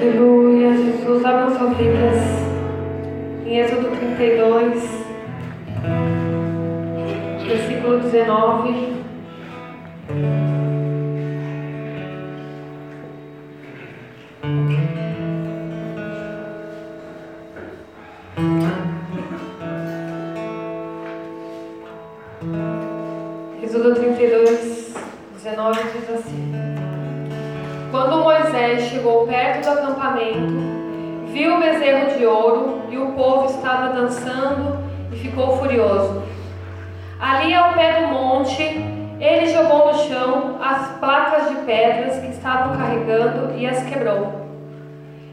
Aleluia, Jesus. Abra suas Bíblias em Êxodo 32, versículo 19. E as quebrou.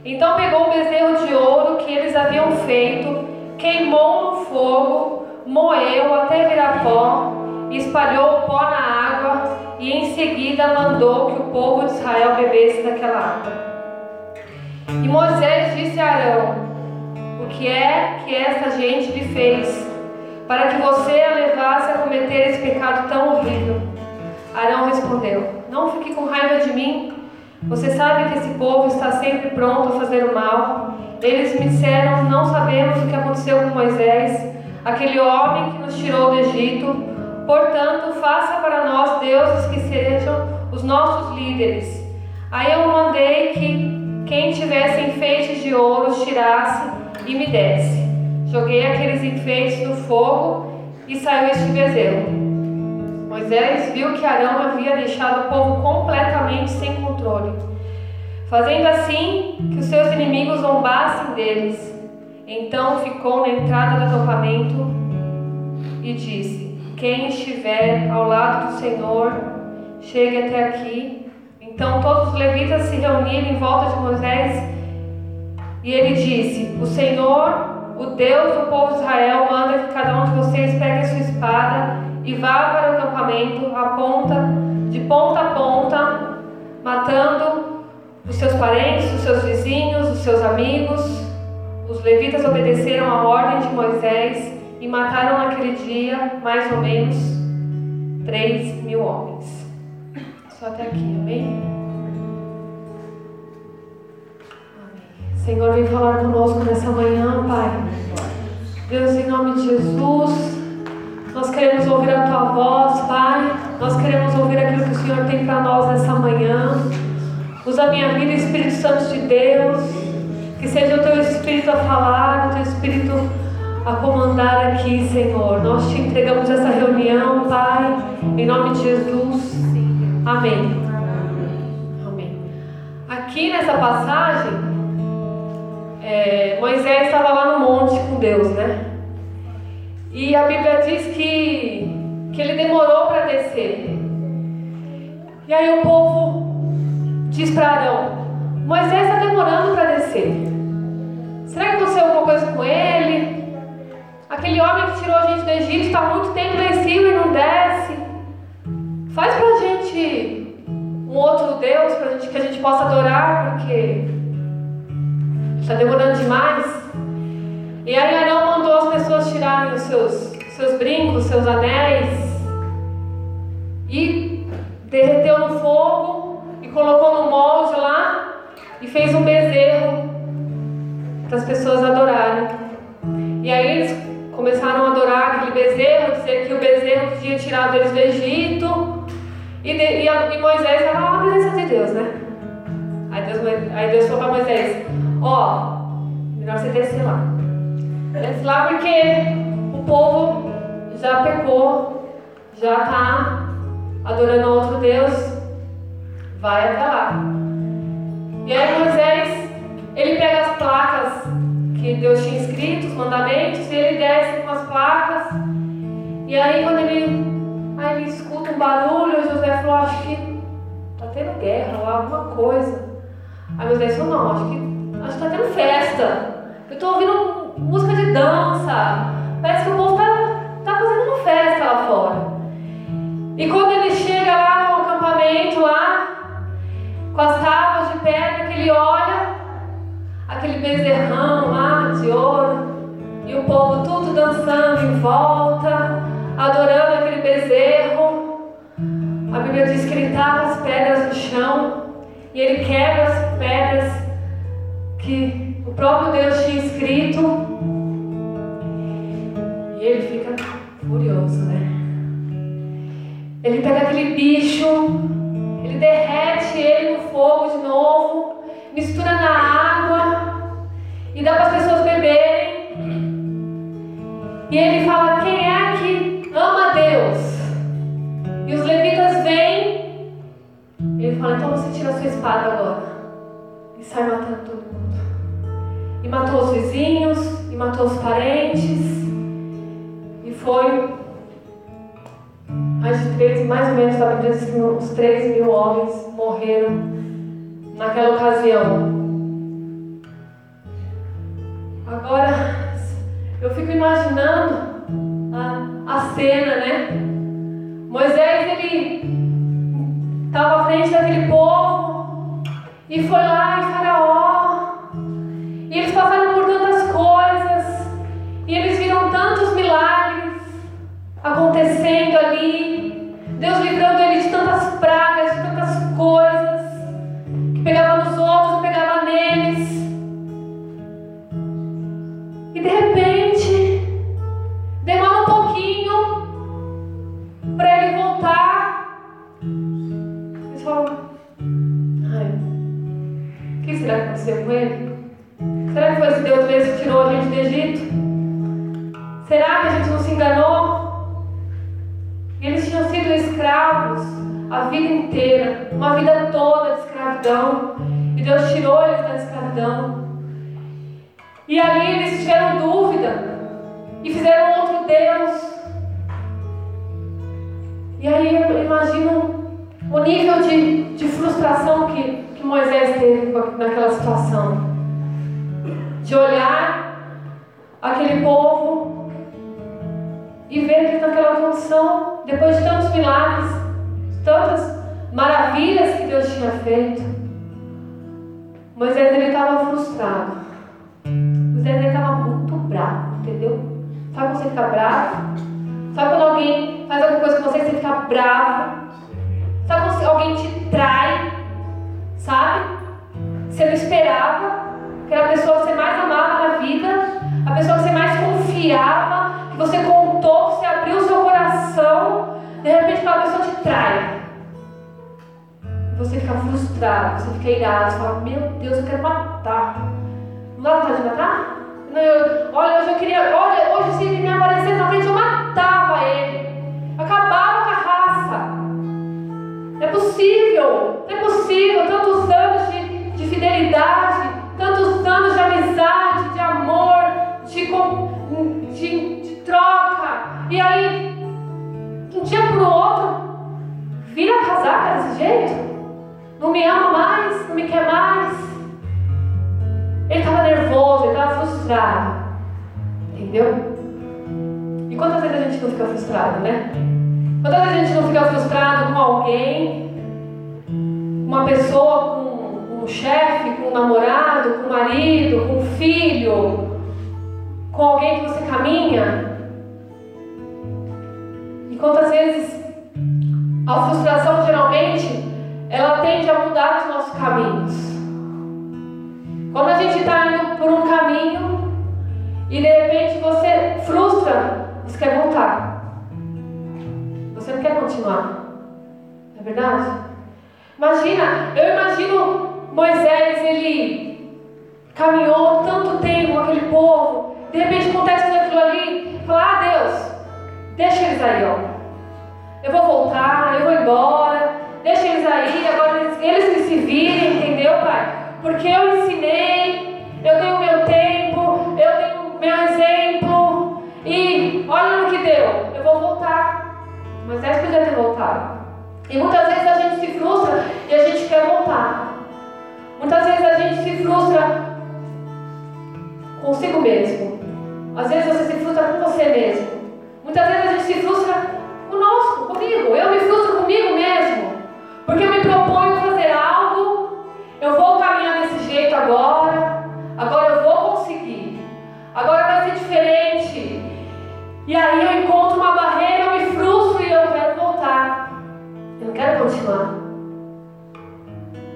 Então pegou o bezerro de ouro que eles haviam feito, queimou no fogo, moeu até virar pó, espalhou o pó na água e em seguida mandou que o povo de Israel bebesse daquela água. E Moisés disse a Arão: O que é que essa gente lhe fez, para que você a levasse a cometer esse pecado tão horrível? Arão respondeu: Não fique com raiva de mim. Você sabe que esse povo está sempre pronto a fazer o mal. Eles me disseram: Não sabemos o que aconteceu com Moisés, aquele homem que nos tirou do Egito. Portanto, faça para nós deuses que sejam os nossos líderes. Aí eu mandei que quem tivesse enfeites de ouro tirasse e me desse. Joguei aqueles enfeites no fogo e saiu este bezerro. Moisés viu que Arão havia deixado o povo completamente sem controle, fazendo assim que os seus inimigos zombassem deles. Então ficou na entrada do acampamento e disse: quem estiver ao lado do Senhor, chegue até aqui. Então todos os levitas se reuniram em volta de Moisés e ele disse: O Senhor, o Deus do povo de Israel, manda que cada um de vocês pegue a sua espada e vá para o acampamento, a ponta, de ponta a ponta, matando os seus parentes, os seus vizinhos, os seus amigos. Os levitas obedeceram a ordem de Moisés e mataram naquele dia mais ou menos 3 mil homens. Só até aqui, amém? amém? Senhor, vem falar conosco nessa manhã, Pai. Deus, em nome de Jesus, nós queremos ouvir a Tua voz, Pai. Nós queremos ouvir aquilo que o Senhor tem para nós nessa manhã. Usa a minha vida, Espírito Santo de Deus. Que seja o Teu Espírito a falar, o Teu Espírito a comandar aqui, Senhor. Nós te entregamos essa reunião, Pai, em nome de Jesus. Amém. Amém. Aqui nessa passagem, é, Moisés estava lá no monte com Deus, né? E a Bíblia diz que, que ele demorou para descer. E aí o povo diz para Arão: Moisés está demorando para descer. Será que aconteceu alguma coisa com ele? Aquele homem que tirou a gente do Egito está muito tempo lá em cima e não desce. Faz pra gente um outro Deus pra gente, que a gente possa adorar, porque está demorando demais. E aí Arão pessoas tirarem os seus, seus brincos, seus anéis e derreteu no fogo e colocou no molde lá e fez um bezerro para as pessoas adorarem. E aí eles começaram a adorar aquele bezerro, dizer que o bezerro tinha tirado eles do Egito. E, de, e, a, e Moisés estava na presença de Deus, né? Aí Deus, aí Deus falou para Moisés: Ó, melhor você descer lá. Desce lá porque o povo já pecou, já está adorando outro Deus. Vai até lá. E aí Moisés, ele pega as placas que Deus tinha escrito, os mandamentos, e ele desce com as placas. E aí quando ele, aí ele escuta um barulho, José falou, acho que tá tendo guerra lá, alguma coisa. Aí José falou, não, acho que acho que tá tendo festa. Eu tô ouvindo música de dança. Parece que o povo tá, tá fazendo uma festa lá fora. E quando ele chega lá no acampamento lá, com as tábuas de pedra, que ele olha, aquele bezerrão lá de ouro, e o povo tudo dançando em volta, adorando aquele bezerro. A Bíblia diz que ele tava as pedras no chão e ele quebra as pedras que próprio Deus tinha escrito. E ele fica furioso, né? Ele pega aquele bicho, ele derrete ele no fogo de novo, mistura e matou os parentes. E foi mais de três, mais ou menos, sabe, diz que uns 3 mil homens morreram naquela ocasião. Agora, eu fico imaginando a, a cena, né? Moisés, ele estava à frente daquele povo e foi lá em Faraó. E eles passaram por tantas. E eles viram tantos milagres acontecendo ali. Deus livrando ele de tantas pragas, de tantas coisas. Que pegava nos outros, pegava neles. E de repente, demora um pouquinho para ele voltar. Eles falam: Ai, o que será que aconteceu com ele? Será que foi esse Deus mesmo que tirou a gente do Egito? Será que a gente não se enganou? E eles tinham sido escravos a vida inteira, uma vida toda de escravidão. E Deus tirou eles da escravidão. E ali eles tiveram dúvida e fizeram outro Deus. E aí eu imagino o nível de, de frustração que, que Moisés teve naquela situação. De olhar aquele povo e ver que naquela condição, depois de tantos milagres, tantas maravilhas que Deus tinha feito, Moisés ele estava frustrado. Moisés ele estava muito bravo, entendeu? Sabe quando você fica bravo? Sabe quando alguém faz alguma coisa com você e você fica bravo? Sabe quando alguém te trai? Sabe? Você não esperava aquela pessoa que você mais amava na vida, a pessoa que você mais confiava, que você contou, que você abriu o seu coração, de repente aquela pessoa te trai. Você fica frustrado, você fica irado, você fala, meu Deus, eu quero matar. Não dá vontade de matar? Não, eu, olha, hoje eu queria, olha, hoje se ele me aparecesse na frente, eu matava ele. Acabava com a raça. É possível, não é possível. Tantos anos de, de fidelidade, tantos anos de amizade, de amor, de, de troca. E aí, de um dia para o outro, vira casaca desse jeito? Não me ama mais, não me quer mais. Ele estava nervoso, ele estava frustrado. Entendeu? E quantas vezes a gente não fica frustrado, né? Quantas vezes a gente não fica frustrado com alguém, uma pessoa, com um chefe, com um namorado, com um marido, com um filho, com alguém que você caminha? E quantas vezes a frustração geralmente ela tende a mudar os nossos caminhos. Quando a gente está indo por um caminho e de repente você frustra, você quer voltar. Você não quer continuar. Não é verdade? Imagina, eu imagino Moisés, ele caminhou tanto tempo com aquele povo, de repente acontece tudo aquilo ali, fala, ah Deus, deixa eles aí, ó. Eu vou voltar, eu vou embora, deixa eles aí, agora eles, eles que se virem, entendeu, Pai? Porque eu ensinei, eu tenho meu tempo, eu tenho meu exemplo, e olha no que deu, eu vou voltar. Moisés podia ter voltado. E muitas vezes a gente se frustra e a gente quer voltar. Muitas vezes a gente se frustra consigo mesmo. Às vezes você se frustra com você mesmo. Muitas vezes a gente se frustra conosco, comigo. Eu me frustro comigo mesmo. Porque eu me proponho fazer algo, eu vou caminhar desse jeito agora, agora eu vou conseguir, agora vai ser diferente. E aí eu encontro uma barreira, eu me frustro e eu quero voltar. Eu quero continuar.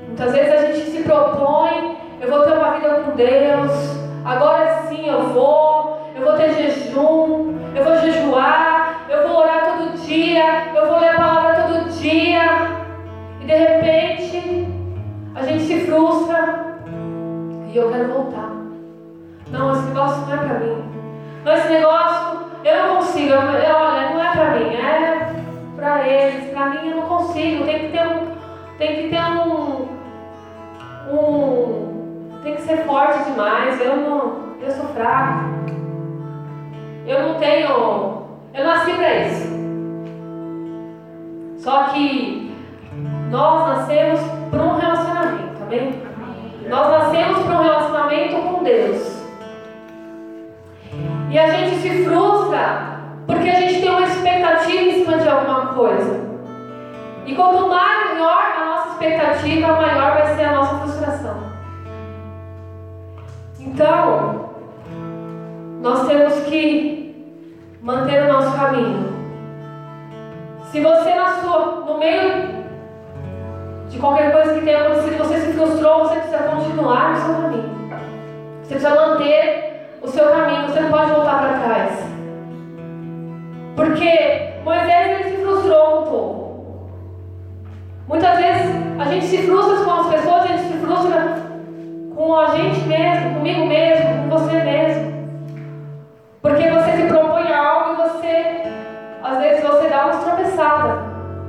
Muitas vezes a gente se propõe, eu vou ter uma vida com Deus, agora sim eu vou, eu vou ter jejum, eu vou jejuar, eu vou orar todo dia, eu vou ler a palavra todo dia. E de repente, a gente se frustra e eu quero voltar. Não, esse negócio não é para mim. Não, esse negócio eu não consigo. Eu, olha, não é para mim, é para eles. Para mim eu não consigo. Tem que ter um, tem que ter um, um, tem que ser forte demais. Eu não, eu sou fraco. Eu não tenho, eu nasci para isso. Só que nós nascemos para um relacionamento, amém? Nós nascemos para um relacionamento com Deus. E a gente se frustra porque a gente tem uma expectativa em cima de alguma coisa. E quanto maior a nossa expectativa, maior vai ser a nossa frustração. Então, nós temos que manter o nosso caminho. Se você na sua, no meio de qualquer coisa que tenha acontecido, você se frustrou, você precisa continuar no seu caminho. Você precisa manter o seu caminho, você não pode voltar para trás. Porque Moisés ele se frustrou com o povo. Muitas vezes a gente se frustra com as pessoas, a gente se frustra com a gente mesmo, comigo mesmo, com você mesmo. Porque você se propõe algo e você, às vezes, você dá uma tropeçada.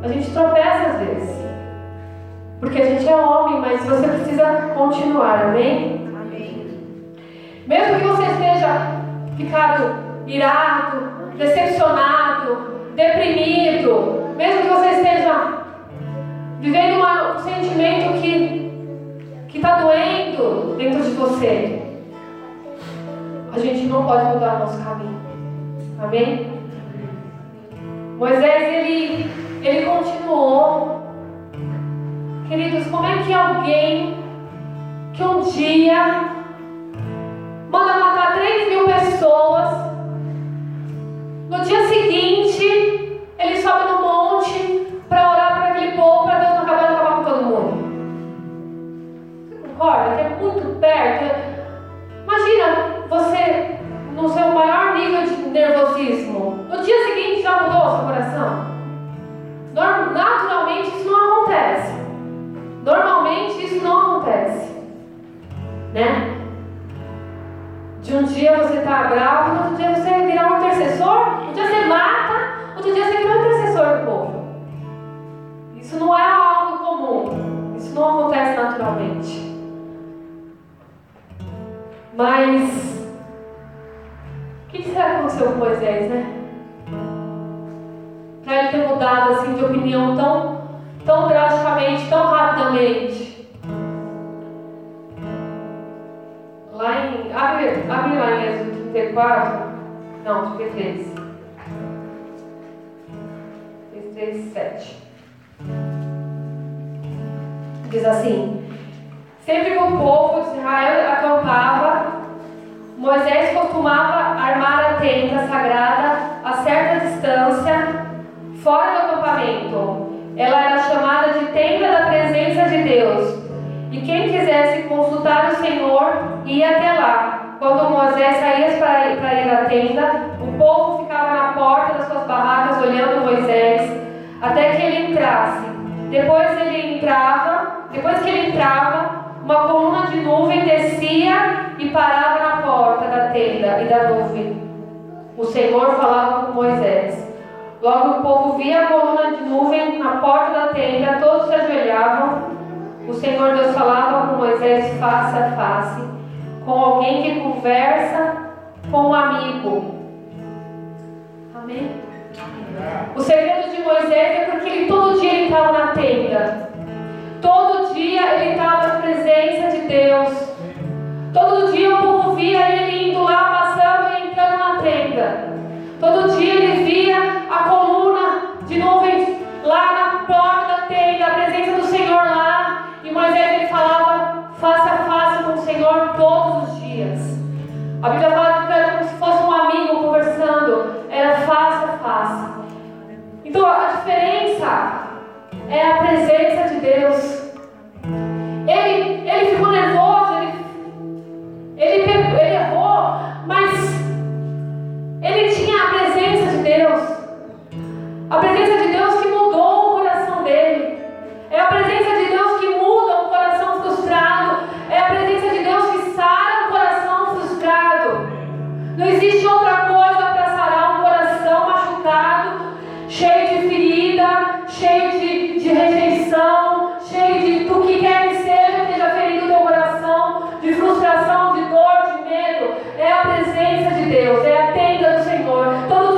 A gente tropeça às vezes. Porque a gente é homem, mas você precisa continuar, amém? Amém. Mesmo que você esteja ficado irado, decepcionado, deprimido, mesmo que você esteja vivendo um sentimento que está doendo dentro de você, a gente não pode mudar o nosso caminho. Amém? Moisés, ele, ele continuou Queridos, como é que alguém que um dia manda matar 3 mil pessoas, no dia um dia você está no outro dia você virar um intercessor, um dia você mata, outro dia você vira um intercessor do povo. Isso não é algo comum, isso não acontece naturalmente. Mas o que será que aconteceu com Moisés, né? Para ele ter mudado assim de opinião tão tão drasticamente, tão rapidamente. Lá em. Abre, abre lá em Êxodo 34. Não, 33. 33, 7. Diz assim: Sempre que o povo de Israel acampava, Moisés costumava armar a tenda sagrada a certa distância, fora do acampamento ela era chamada de tenda da presença de Deus. E quem quisesse consultar o Senhor ia até lá. Quando Moisés saía para, ir à tenda, o povo ficava na porta das suas barracas olhando Moisés até que ele entrasse. Depois ele entrava, depois que ele entrava, uma coluna de nuvem descia e parava na porta da tenda e da nuvem. O Senhor falava com Moisés. Logo o povo via a coluna de nuvem na porta da tenda, todos se ajoelhavam. O Senhor Deus falava com Moisés face a face, com alguém que conversa com um amigo. Amém? O segredo de Moisés é porque ele todo dia ele estava na tenda. Todo dia ele estava na presença de Deus. Todo dia o povo via ele indo lá, passando e entrando na tenda. Todo dia ele via a coluna de nuvens lá na porta da tenda, a presença do Senhor lá. E Moisés ele falava face Senhor todos os dias. A Bíblia fala que era como se fosse um amigo conversando, era face a face. Então a diferença é a presença de Deus. Ele, ele ficou nervoso, ele, ele, pegou, ele errou, mas ele tinha a presença de Deus. A presença de Deus que mudou o coração dele. É a presença de Deus que muda o coração os dias a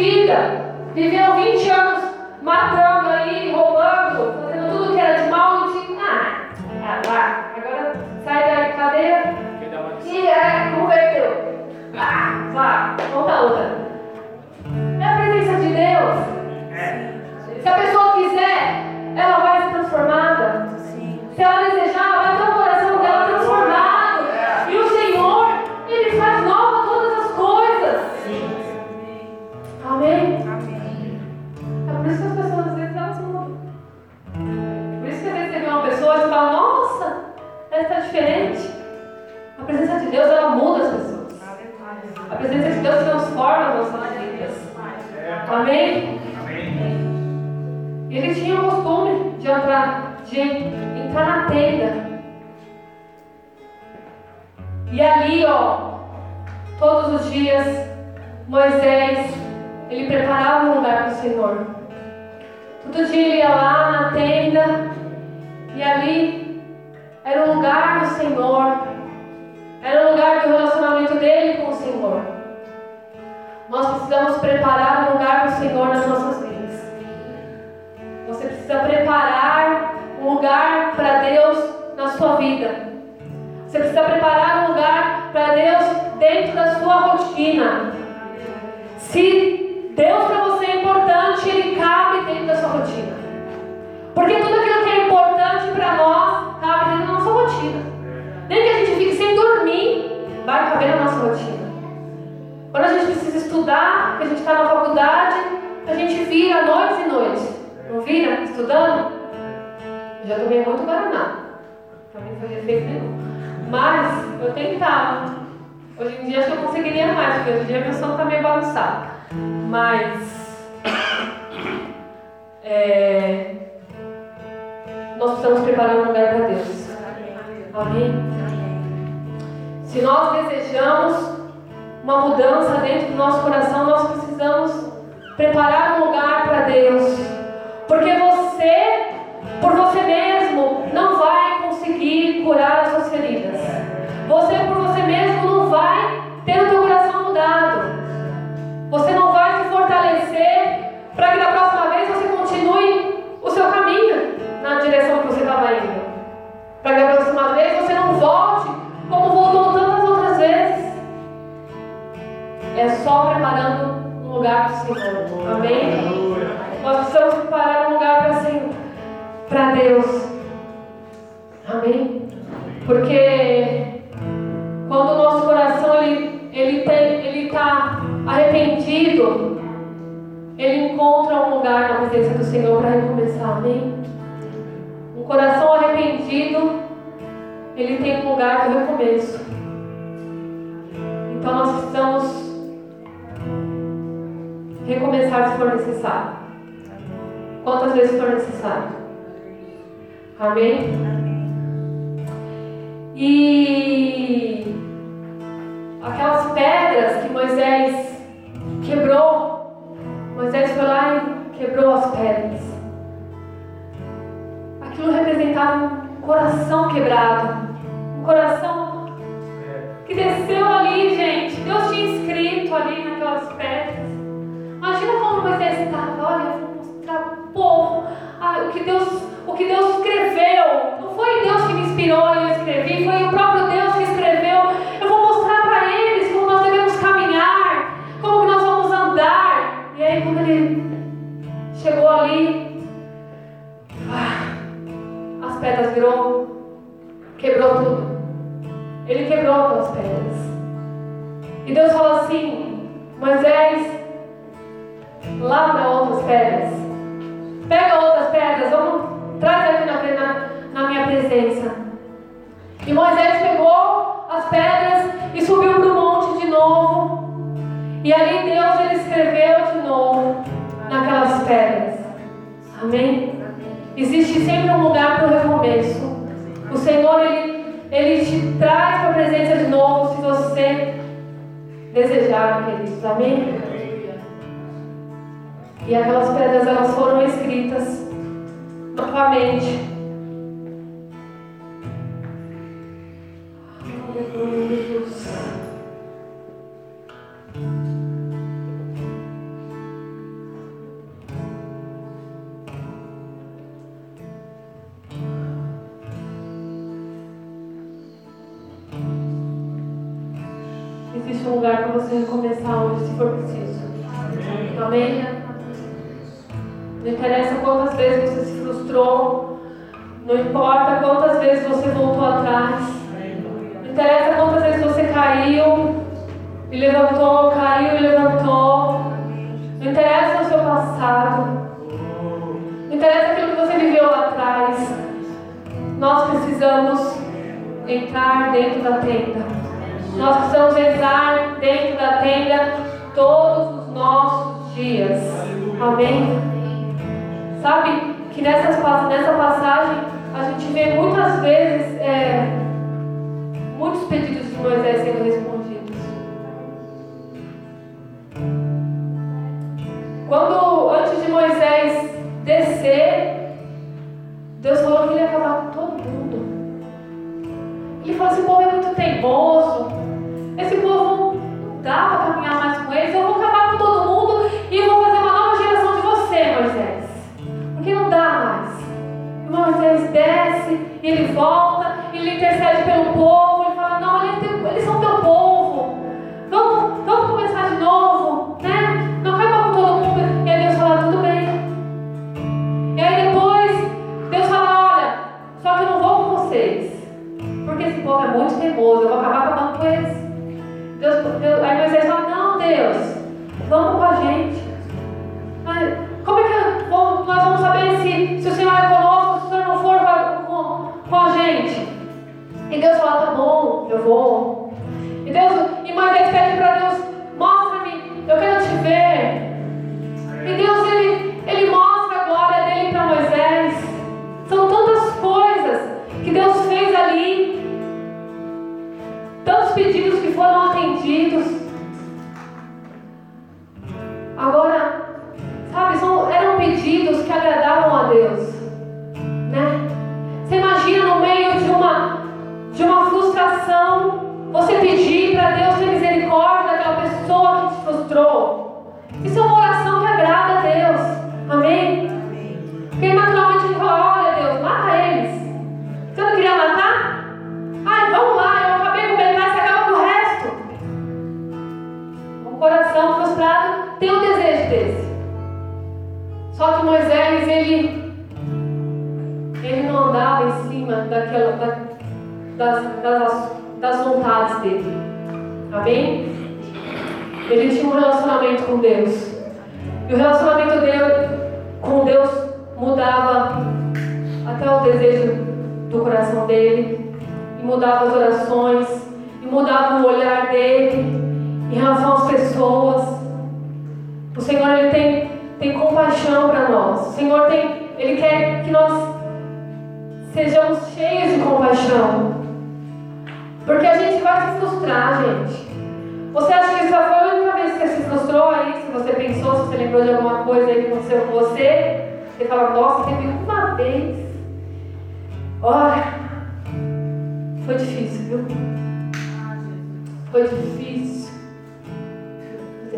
vida. Viveu 20 anos matando aí, roubando, fazendo tudo que era de mal e de. Ah, lá, agora sai da cadeia e é, converteu. Ah, vá, vamos pra outra. É a presença de Deus. Se a pessoa quiser, ela vai ser transformada. Se ela Amém? E ele tinha o costume de entrar, de entrar na tenda. E ali, ó, todos os dias, Moisés, ele preparava um lugar para o Senhor. Todo dia ele ia lá na tenda, e ali era o lugar do Senhor, era o lugar do relacionamento dele com o Senhor. Nós precisamos preparar um lugar para o Senhor nas nossas vidas. Você precisa preparar um lugar para Deus na sua vida. Você precisa preparar um lugar para Deus dentro da sua rotina. Se Deus para você é importante, Ele cabe dentro da sua rotina. Porque tudo aquilo que é importante para nós cabe dentro da nossa rotina. Nem que a gente fique sem dormir, vai caber na nossa rotina. Quando a gente estudar, que a gente está na faculdade, a gente vira noites e noites. Não vira? Estudando? Eu já tomei muito Guaraná. Pra mim não fazia efeito nenhum. Mas eu tentava. Hoje em dia acho que eu conseguiria mais, porque hoje em dia meu sono tá meio bagunçado. Mas. é, nós precisamos preparar um lugar para Deus. Amém? Se nós desejamos uma mudança dentro do nosso coração, nós precisamos preparar um lugar para Deus. Porque você, por você mesmo, não vai conseguir curar as suas feridas. Você, por você mesmo, não vai ter o teu coração mudado. Você não vai É só preparando um lugar para o Senhor. Amém? Nós precisamos preparar um lugar para Senhor, para Deus. Amém? Porque quando o nosso coração ele ele tem, ele está arrependido, ele encontra um lugar na presença do Senhor para recomeçar. Amém? Um coração arrependido ele tem um lugar do recomeço. Então nós precisamos recomeçar se for necessário. Quantas vezes for necessário. Amém? E aquelas pedras que Moisés quebrou, Moisés foi lá e quebrou as pedras. Aquilo representava um coração quebrado, um coração que desceu ali, gente. Deus tinha escrito ali naquelas pedras. Imagina como Moisés estava, olha, eu vou mostrar para o povo ah, o, que Deus, o que Deus escreveu. Não foi Deus que me inspirou e eu escrevi, foi o próprio Deus que escreveu. Eu vou mostrar para eles como nós devemos caminhar, como nós vamos andar. E aí quando ele chegou ali, ah, as pedras virou, quebrou tudo. Ele quebrou aquelas pedras. E Deus falou assim, Moisés, lavra outras pedras. Pega outras pedras, vamos, traz aqui na, na, na minha presença. E Moisés pegou as pedras e subiu para o monte de novo. E ali Deus ele escreveu de novo naquelas pedras. Amém? Existe sempre um lugar para o recomeço. O Senhor ele, ele te traz para a presença de novo se você desejar, queridos. Amém? E aquelas pedras elas foram escritas novamente. Existe um lugar para você recomeçar hoje, se for preciso. Amém? Não interessa quantas vezes você se frustrou. Não importa quantas vezes você voltou atrás. Não interessa quantas vezes você caiu e levantou, caiu e levantou. Não interessa o seu passado. Não interessa aquilo que você viveu lá atrás. Nós precisamos entrar dentro da tenda. Nós precisamos entrar dentro da tenda todos os nossos dias. Amém? Sabe que nessas, nessa passagem a gente vê muitas vezes é, muitos pedidos de Moisés sendo respondidos. Quando antes de Moisés descer, Deus falou que ele ia acabar com todo mundo. Ele falou: esse povo é muito teimoso, esse povo não dá para caminhar mais com eles, eu vou acabar com todo mundo e vou fazer uma nova geração de você, Moisés porque não dá mais. E Moisés desce, ele volta, ele intercede pelo povo, ele fala, não, eles são teu povo. Vamos, vamos começar de novo, né? Não acaba com todo mundo. E aí Deus fala, tudo bem. E aí depois Deus fala, olha, só que eu não vou com vocês. Porque esse povo é muito teimoso, eu vou acabar acabando com eles. Deus, Deus, aí Moisés fala, não, Deus, vamos com a gente. Mas, como é que nós vamos saber se, se o Senhor é conosco, se o Senhor não for com, com, a gente? E Deus fala, tá bom, eu vou. E Deus, e Moisés pede para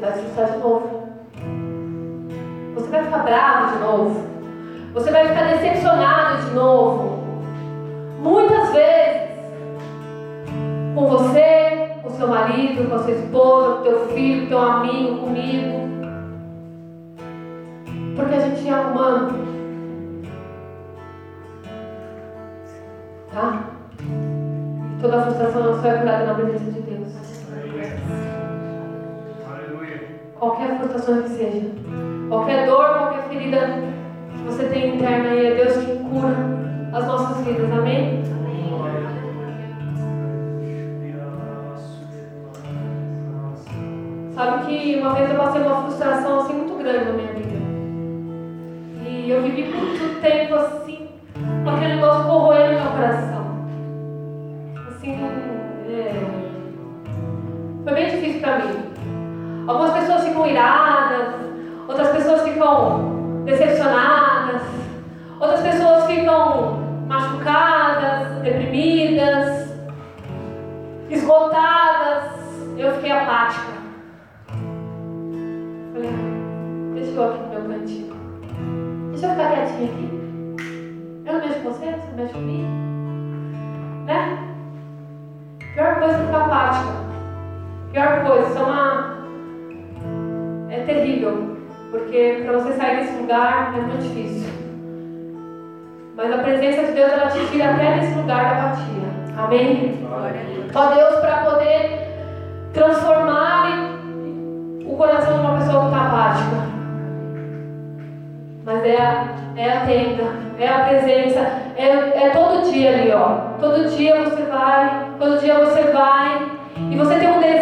vai se frustrar de novo. Você vai ficar bravo de novo. Você vai ficar decepcionado de novo. Muitas vezes. Com você, com seu marido, com a sua esposa, com teu filho, com teu amigo, comigo. Porque a gente é humano. Tá? Toda frustração não é curada na presença de Qualquer frustração que seja. Qualquer dor, qualquer ferida que você tem interna aí, é Deus que cura as nossas vidas. Amém? Sabe que uma vez eu passei uma frustração assim muito grande na minha vida. E eu vivi muito tempo assim, com aquele negócio corroendo meu coração. Assim, é... foi bem difícil para mim. Algumas pessoas ficam iradas, outras pessoas ficam decepcionadas, outras pessoas ficam machucadas, deprimidas, esgotadas. Eu fiquei apática. Falei, ah, deixa eu aqui no meu cantinho. Deixa eu ficar quietinha aqui. Eu não mexo com você, você mexe comigo. Né? Pior coisa é ficar apática. Pior coisa, isso é uma. É terrível. Porque para você sair desse lugar é muito difícil. Mas a presença de Deus ela te tira até desse lugar da apatia. Amém? Só Deus para poder transformar o coração de uma pessoa que está apática. Mas é a, é a tenda, é a presença, é, é todo dia ali, ó. Todo dia você vai, todo dia você vai, e você tem um desejo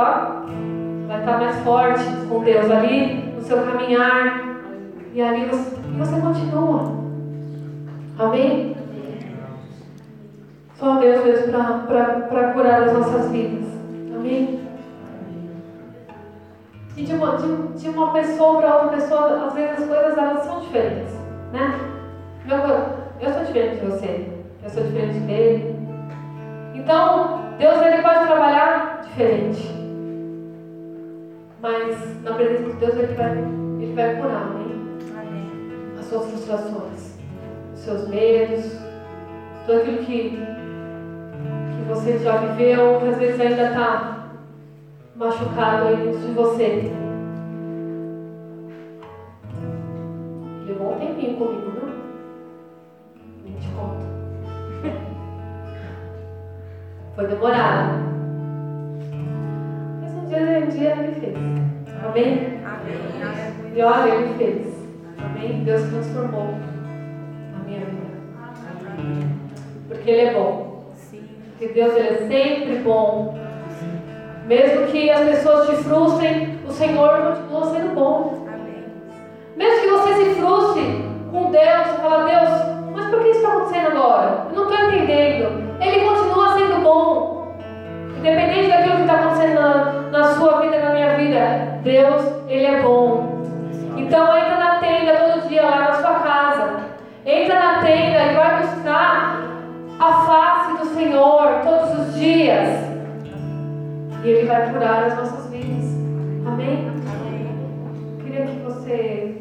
Ó, vai estar mais forte com Deus ali no seu caminhar. E ali você, você continua. Amém? Só Deus mesmo para curar as nossas vidas. Amém? E de uma, de, de uma pessoa para outra pessoa, às vezes as coisas elas são diferentes. Né? Meu, eu sou diferente de você. Eu sou diferente dele. Então, Deus ele pode trabalhar diferente. Mas na presença de Deus ele vai, ele vai curar, amém? amém? As suas frustrações, os seus medos, tudo aquilo que, que você já viveu, que às vezes ainda está machucado aí dentro de você. Levou um tempinho comigo, não? Nem te conto. Foi demorado. Dia, um dia ele fez. Amém? Amém. E olha, ele fez. Amém? Deus transformou a minha vida. Amém. Porque Ele é bom. Porque Deus ele é sempre bom. Mesmo que as pessoas te frustrem, o Senhor continua sendo bom. Mesmo que você se frustre com Deus, você fala, Deus, mas por que isso está acontecendo agora? Eu não estou entendendo. Ele continua sendo bom. Independente daquilo que está acontecendo na, na sua vida, na minha vida, Deus, Ele é bom. Então entra na tenda todo dia lá na sua casa. Entra na tenda e vai buscar a face do Senhor todos os dias. E Ele vai curar as nossas vidas. Amém? Amém. Queria que você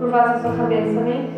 curvasse a sua cabeça, amém?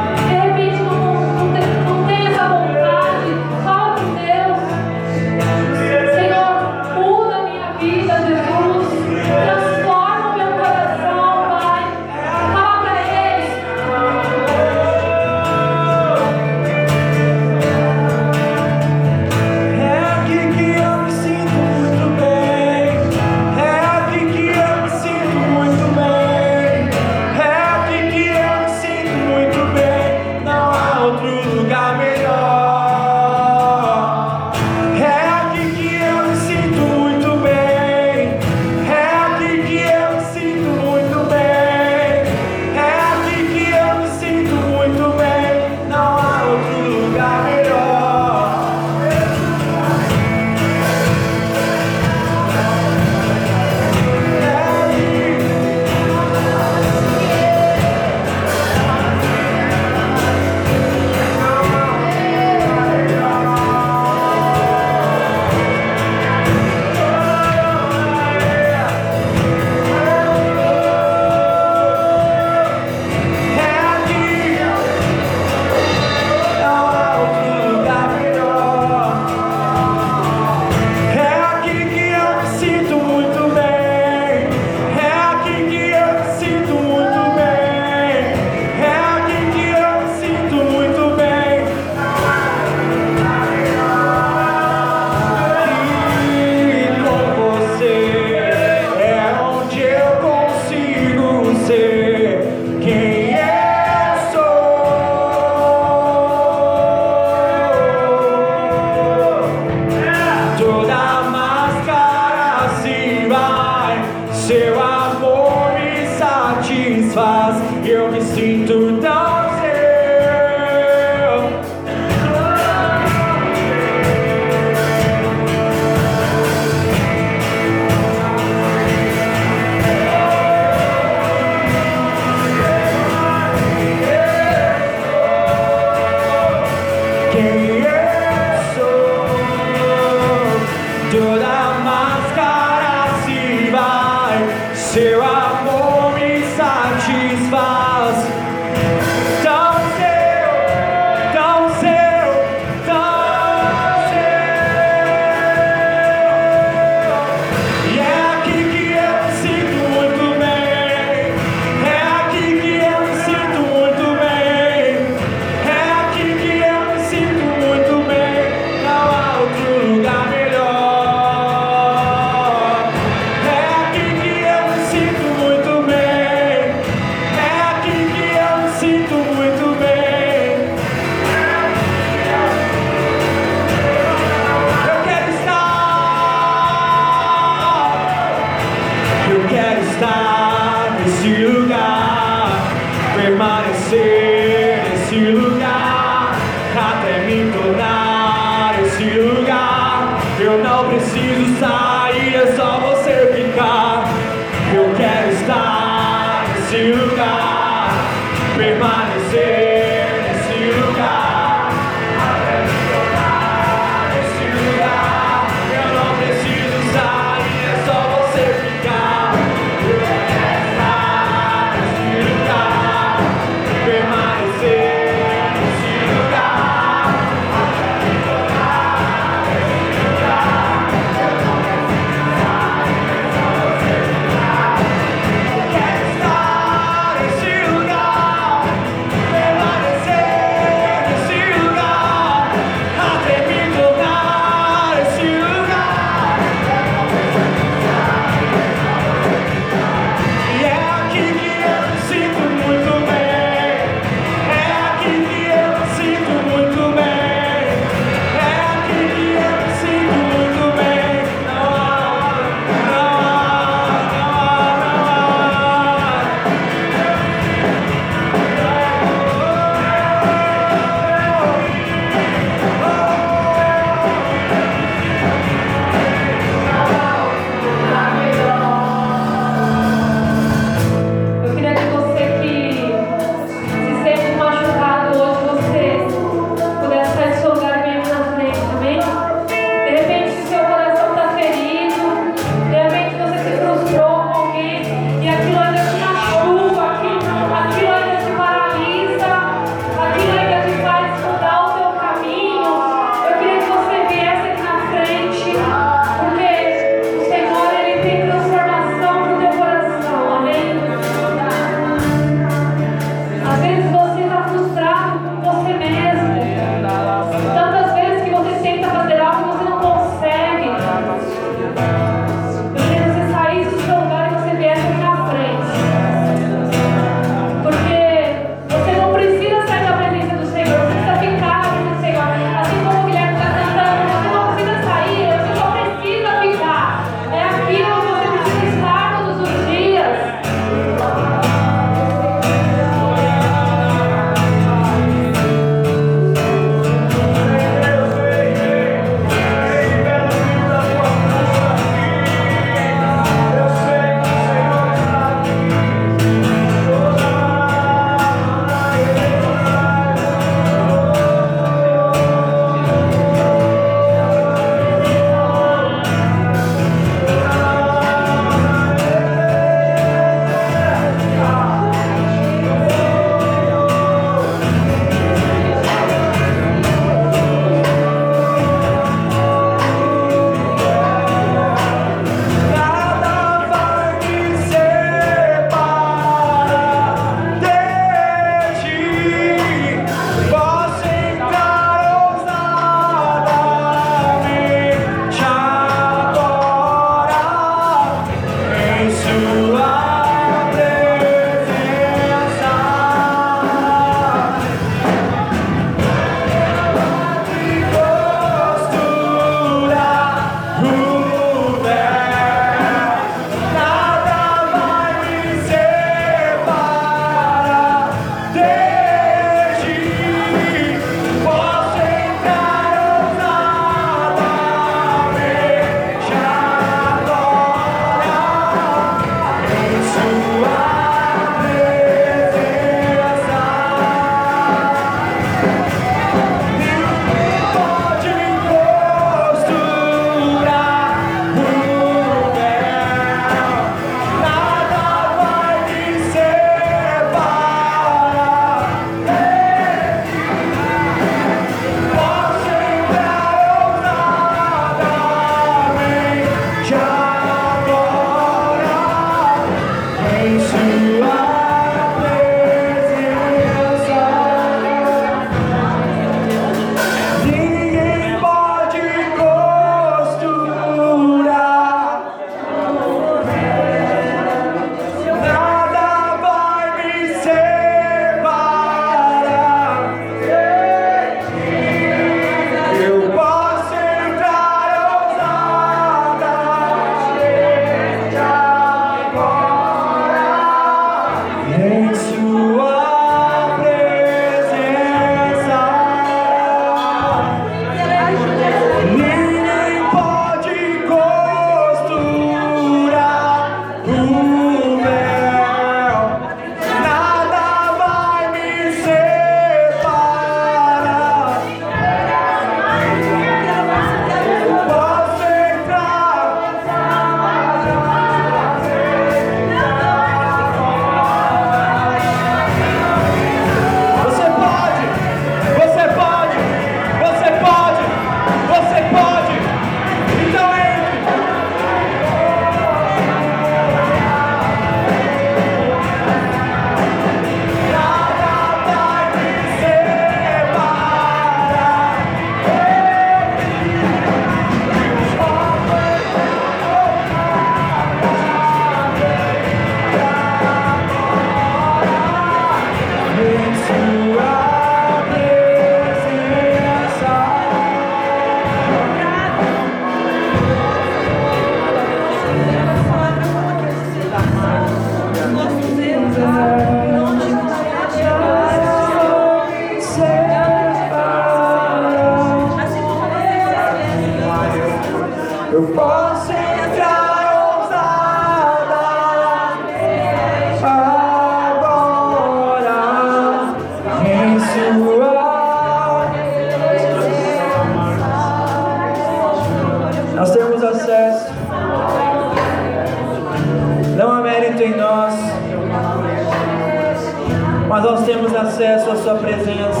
Acesso à Sua presença.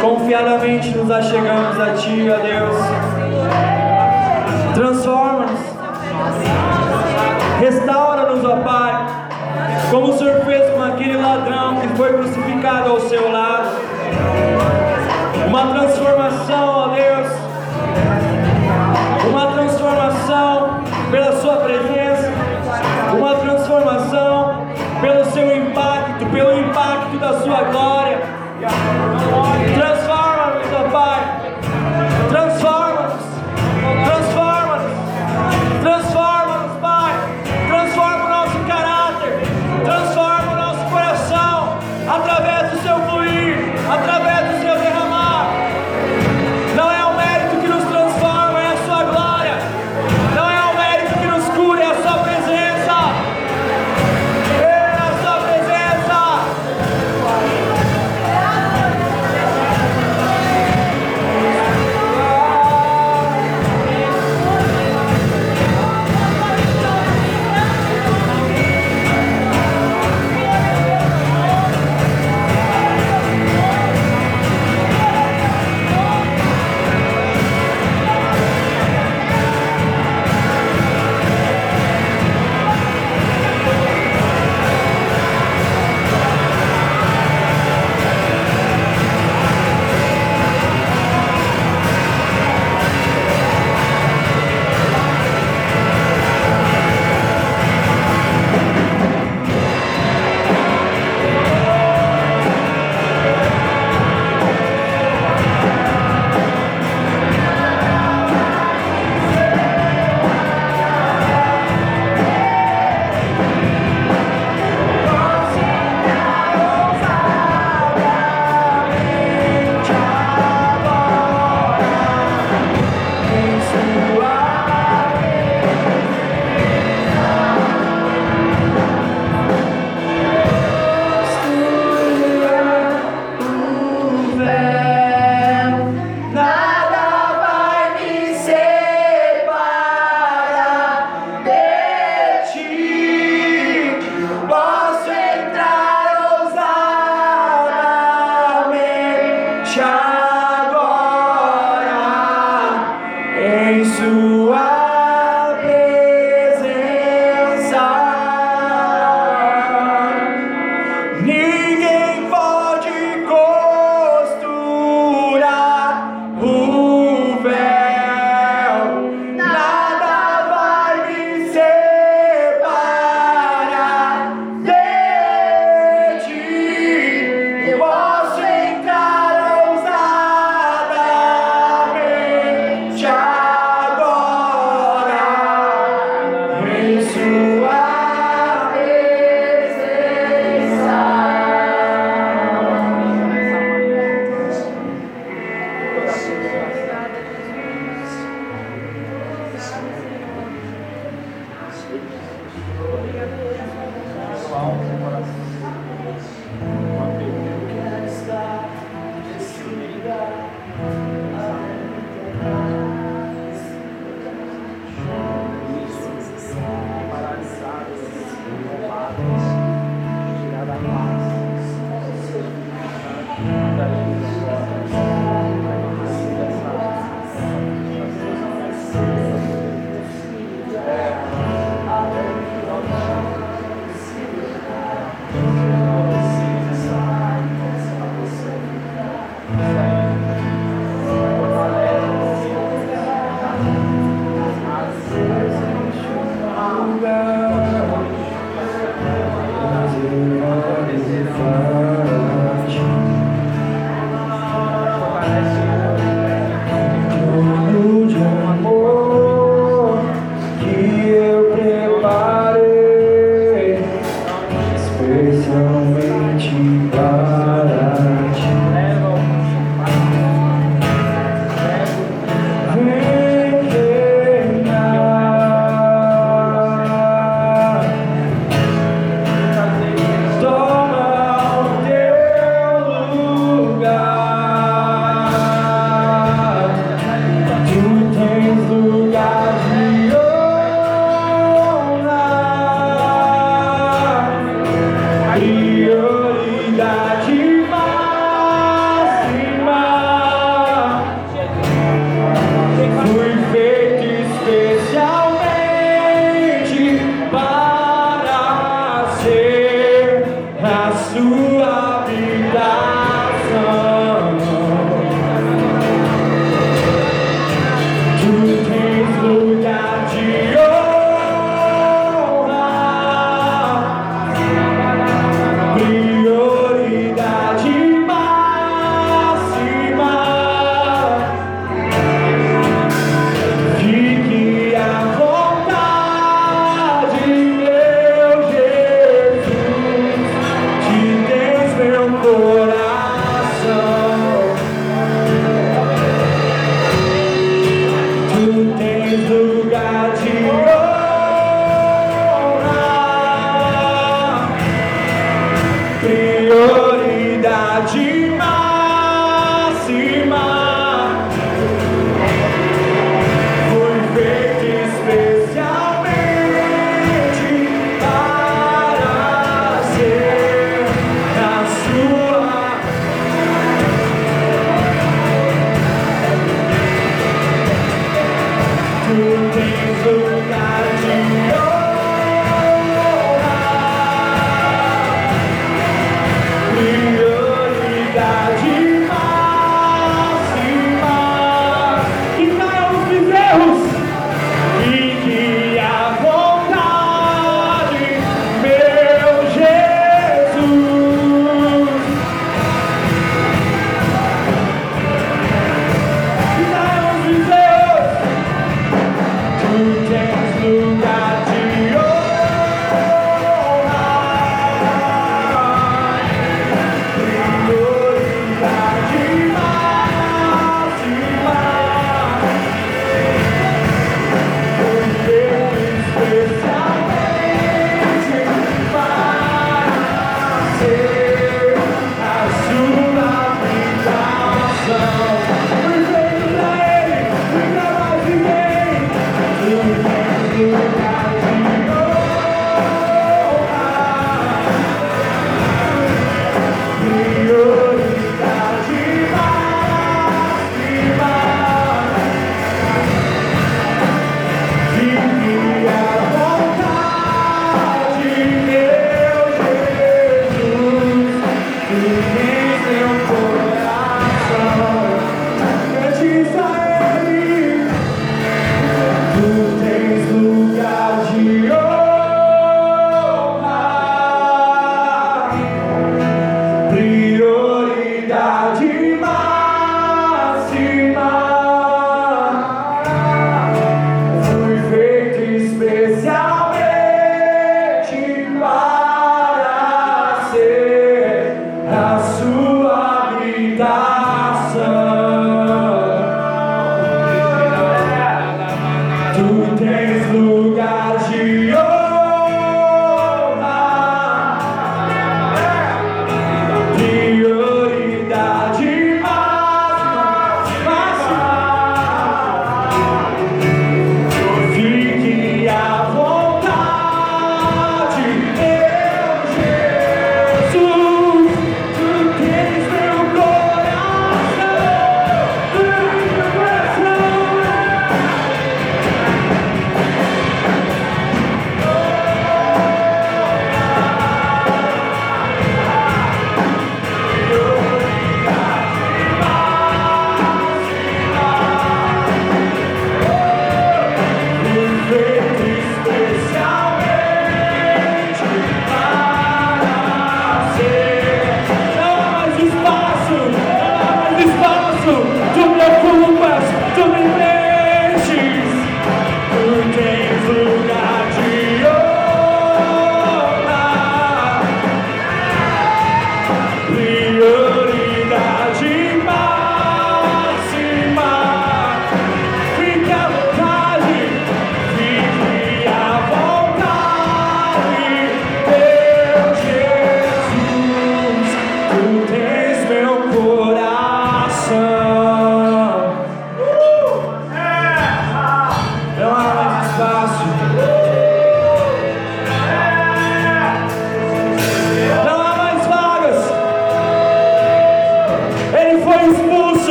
Confiadamente nos achegamos a Ti, ó Deus. Transforma-nos. Restaura-nos, ó Pai. Como o Senhor fez com aquele ladrão que foi crucificado ao seu lado. Uma transformação, sua glória.